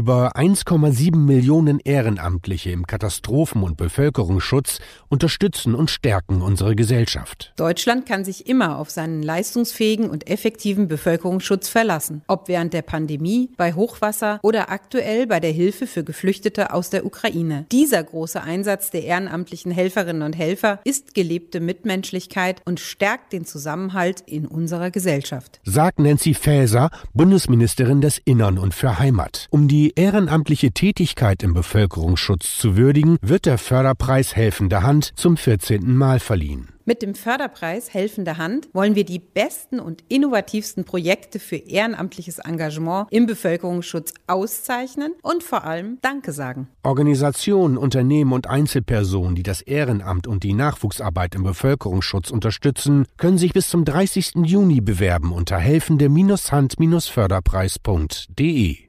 Über 1,7 Millionen Ehrenamtliche im Katastrophen- und Bevölkerungsschutz unterstützen und stärken unsere Gesellschaft. Deutschland kann sich immer auf seinen leistungsfähigen und effektiven Bevölkerungsschutz verlassen, ob während der Pandemie, bei Hochwasser oder aktuell bei der Hilfe für Geflüchtete aus der Ukraine. Dieser große Einsatz der ehrenamtlichen Helferinnen und Helfer ist gelebte Mitmenschlichkeit und stärkt den Zusammenhalt in unserer Gesellschaft. Sagt Nancy Faeser, Bundesministerin des Innern und für Heimat. Um die die ehrenamtliche Tätigkeit im Bevölkerungsschutz zu würdigen, wird der Förderpreis Helfende Hand zum 14. Mal verliehen. Mit dem Förderpreis Helfende Hand wollen wir die besten und innovativsten Projekte für ehrenamtliches Engagement im Bevölkerungsschutz auszeichnen und vor allem Danke sagen. Organisationen, Unternehmen und Einzelpersonen, die das Ehrenamt und die Nachwuchsarbeit im Bevölkerungsschutz unterstützen, können sich bis zum 30. Juni bewerben unter helfende-hand-förderpreis.de.